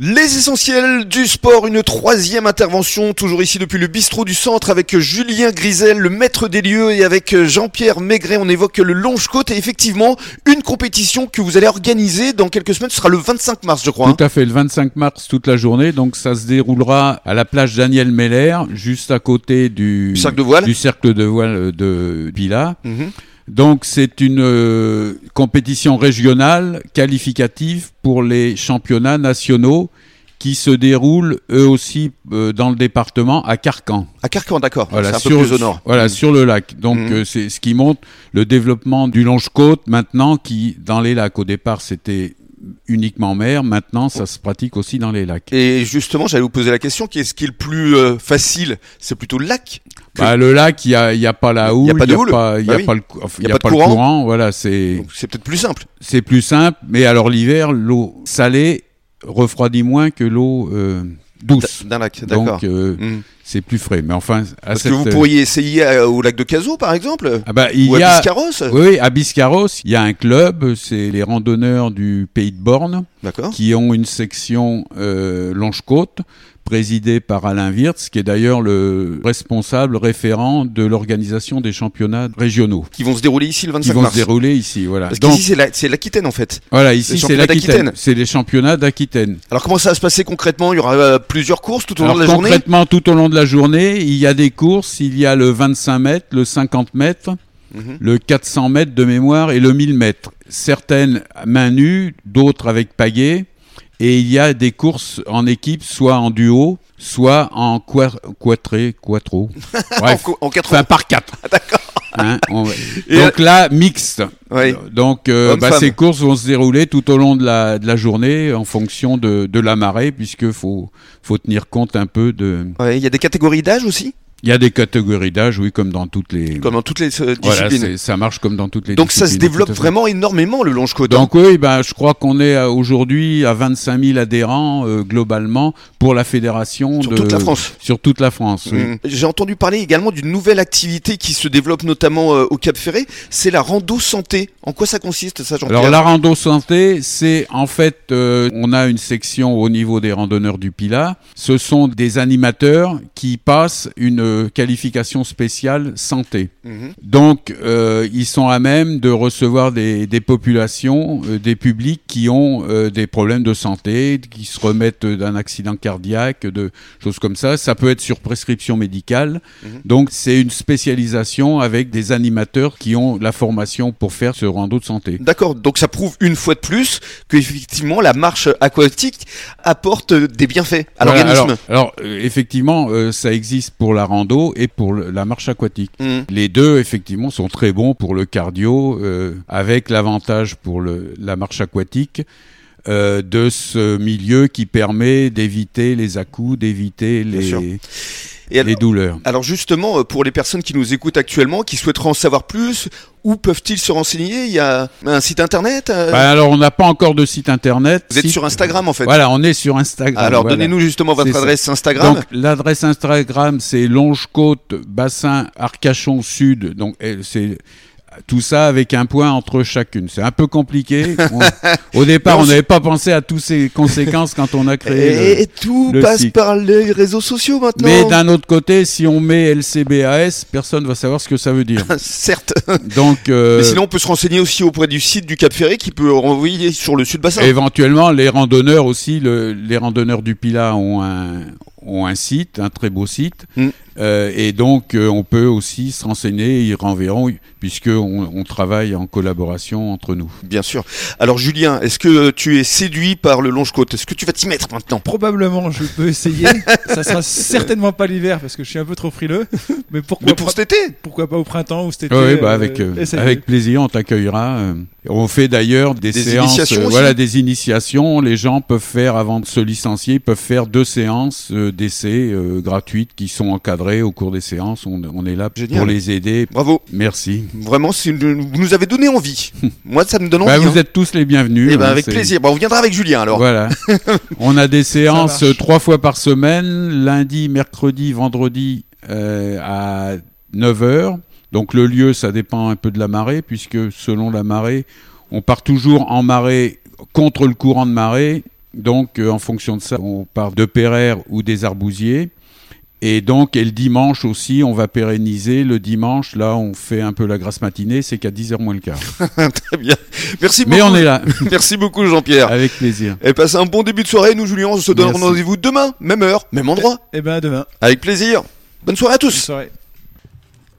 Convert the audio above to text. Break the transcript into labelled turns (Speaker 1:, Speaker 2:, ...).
Speaker 1: Les essentiels du sport, une troisième intervention, toujours ici depuis le bistrot du centre avec Julien Grisel, le maître des lieux, et avec Jean-Pierre Maigret. On évoque le Longe-Côte et effectivement une compétition que vous allez organiser dans quelques semaines. Ce sera le 25 mars, je crois.
Speaker 2: Tout à fait, le 25 mars toute la journée. Donc ça se déroulera à la plage Daniel Meller, juste à côté du,
Speaker 1: cercle de voile,
Speaker 2: du cercle de voile de Villa. Mhm. Donc c'est une euh, compétition régionale qualificative pour les championnats nationaux qui se déroulent eux aussi euh, dans le département à Carcan.
Speaker 1: À Carcan, d'accord.
Speaker 2: Voilà,
Speaker 1: un peu plus au nord.
Speaker 2: Voilà, mmh. sur le lac. Donc mmh. euh, c'est ce qui montre le développement du longe-côte maintenant qui dans les lacs au départ c'était uniquement mer. Maintenant, ça se pratique aussi dans les lacs.
Speaker 1: Et justement, j'allais vous poser la question, qu'est-ce qui est le plus facile? C'est plutôt le lac
Speaker 2: bah, le lac, il n'y a, y a pas la houle, il n'y a pas, de houle? Pas, y a bah pas, le, a, pas, le courant? Voilà, c'est.
Speaker 1: C'est peut-être plus simple.
Speaker 2: C'est plus simple, mais alors l'hiver, l'eau salée refroidit moins que l'eau euh, douce.
Speaker 1: D'un lac, d'accord.
Speaker 2: Donc euh, hmm. C'est plus frais. Mais enfin,
Speaker 1: à Parce que vous pourriez essayer euh, au lac de Cazaux, par exemple.
Speaker 2: Ah bah, il
Speaker 1: ou
Speaker 2: y
Speaker 1: à Biscarros.
Speaker 2: Oui, à Biscarros, il y a un club, c'est les randonneurs du Pays de Borne, qui ont une section euh, Longe-Côte présidé par Alain Wirtz, qui est d'ailleurs le responsable référent de l'organisation des championnats régionaux.
Speaker 1: Qui vont se dérouler ici le 25
Speaker 2: mars.
Speaker 1: Qui
Speaker 2: vont se dérouler ici, voilà.
Speaker 1: Parce qu'ici c'est l'Aquitaine en fait.
Speaker 2: Voilà, ici c'est l'Aquitaine. C'est les championnats d'Aquitaine.
Speaker 1: Alors comment ça va se passer concrètement? Il y aura euh, plusieurs courses tout au long de la journée?
Speaker 2: Concrètement, tout au long de la journée, il y a des courses. Il y a le 25 mètres, le 50 mètres. Mhm. le 400 mètres de mémoire et le 1000 mètres. Certaines main nues, d'autres avec pagaie. Et il y a des courses en équipe, soit en duo, soit en quatré, quattro.
Speaker 1: Bref, en, quatre
Speaker 2: enfin, par quatre.
Speaker 1: Ah,
Speaker 2: Hein, donc là, mixte. Donc euh, bah, ces courses vont se dérouler tout au long de la, de la journée en fonction de, de la marée, puisque faut, faut tenir compte un peu de...
Speaker 1: Il y a des catégories d'âge aussi?
Speaker 2: Il y a des catégories d'âge, oui, comme dans toutes les.
Speaker 1: Comme dans toutes les euh, disciplines.
Speaker 2: Voilà, ça marche comme dans toutes les
Speaker 1: Donc ça se développe vraiment énormément le longe-côte.
Speaker 2: Donc oui, ben, je crois qu'on est aujourd'hui à 25 000 adhérents euh, globalement pour la fédération.
Speaker 1: Sur toute la France.
Speaker 2: Sur toute la France. Oui.
Speaker 1: Mmh. J'ai entendu parler également d'une nouvelle activité qui se développe notamment euh, au Cap Ferré, c'est la rando santé. En quoi ça consiste ça, Jean-Pierre?
Speaker 2: Alors la rando santé, c'est en fait, on a une section au niveau des randonneurs du Pilat. Ce sont des animateurs qui passent une qualification spéciale santé. Mhm. Donc, euh, ils sont à même de recevoir des, populations, euh, des publics qui ont euh, des problèmes de santé, qui se remettent d'un accident cardiaque, de choses comme ça. Ça peut être sur prescription médicale. Mhm. Donc, c'est une spécialisation avec des animateurs qui ont la formation pour faire ce rando de santé.
Speaker 1: D'accord. Donc, ça prouve une fois de plus que effectivement la marche aquatique apporte des bienfaits à l'organisme.
Speaker 2: Alors, effectivement, ça existe pour la rando et pour la marche aquatique. Mm. Les deux, effectivement, sont très bons pour le cardio, euh, avec l'avantage pour le, la marche aquatique. Euh, de ce milieu qui permet d'éviter les à-coups, d'éviter les, les douleurs.
Speaker 1: Alors justement, euh, pour les personnes qui nous écoutent actuellement, qui souhaiteraient en savoir plus, où peuvent-ils se renseigner? Il y a un site internet
Speaker 2: euh? Bah, Alors on n'a pas encore de site internet.
Speaker 1: Vous êtes sur Instagram en fait
Speaker 2: Voilà, on est sur Instagram.
Speaker 1: Alors donnez-nous justement votre adresse Instagram.
Speaker 2: Donc l'adresse Instagram c'est Longe-Côte Bassin Arcachon Sud. Donc c'est tout ça avec un point entre chacune. C'est un peu compliqué. au départ, on n'avait pas pensé à toutes ces conséquences quand on a créé.
Speaker 1: Et, tout passe par les réseaux sociaux maintenant.
Speaker 2: Mais d'un autre côté, si on met LCBAS, personne va savoir ce que ça veut dire.
Speaker 1: Certes.
Speaker 2: Donc.
Speaker 1: Euh, Mais sinon, on peut se renseigner aussi auprès du site du Cap Ferré qui peut renvoyer sur le sud bassin.
Speaker 2: Éventuellement, les randonneurs aussi, les randonneurs du Pilat ont un, ont un site, un très beau site. Mm. Euh, et donc, euh, on peut aussi se renseigner, ils renverront, puisqu'on on travaille en collaboration entre nous.
Speaker 1: Bien sûr. Alors, Julien, est-ce que tu es séduit par le longe-côte Est-ce que tu vas t'y mettre maintenant?
Speaker 3: Probablement, je peux essayer. Ça sera certainement pas l'hiver, parce que je suis un peu trop frileux. Mais pourquoi
Speaker 1: pour cet été?
Speaker 3: Pourquoi pas au printemps ou cet été
Speaker 2: Oui, bah avec, euh, avec plaisir, on t'accueillera. On fait d'ailleurs des, séances, voilà, des initiations. Les gens peuvent faire, avant de se licencier, ils peuvent faire deux séances d'essai gratuites qui sont encadrées au cours des séances. On, est là pour les aider.
Speaker 1: Bravo.
Speaker 2: Merci.
Speaker 1: Vraiment, vous nous avez donné envie. Moi, ça me donne
Speaker 2: bah,
Speaker 1: envie.
Speaker 2: vous hein. êtes tous les bienvenus.
Speaker 1: Et eh ben, hein, avec plaisir. on viendra avec Julien alors.
Speaker 2: Voilà. on a des séances trois fois par semaine, lundi, mercredi, vendredi euh, à 9h. Donc le lieu, ça dépend un peu de la marée, puisque selon la marée, on part toujours en marée contre le courant de marée Donc, euh, en fonction de ça, on part de Pereire ou des Arbousiers. Et donc, et le dimanche aussi, on va pérenniser. Le dimanche, là, on fait un peu la grasse matinée, c'est qu'à 10h moins le quart.
Speaker 1: Très bien. Merci beaucoup.
Speaker 2: Mais on est là,
Speaker 1: Merci beaucoup, Jean-Pierre.
Speaker 2: avec plaisir.
Speaker 1: Et passez un bon début de soirée. Nous, Julien, on se donne rendez-vous demain, même heure, même endroit.
Speaker 3: Et ben à demain.
Speaker 1: Avec plaisir. Bonne soirée à
Speaker 3: Bonne
Speaker 1: tous.
Speaker 3: soirée.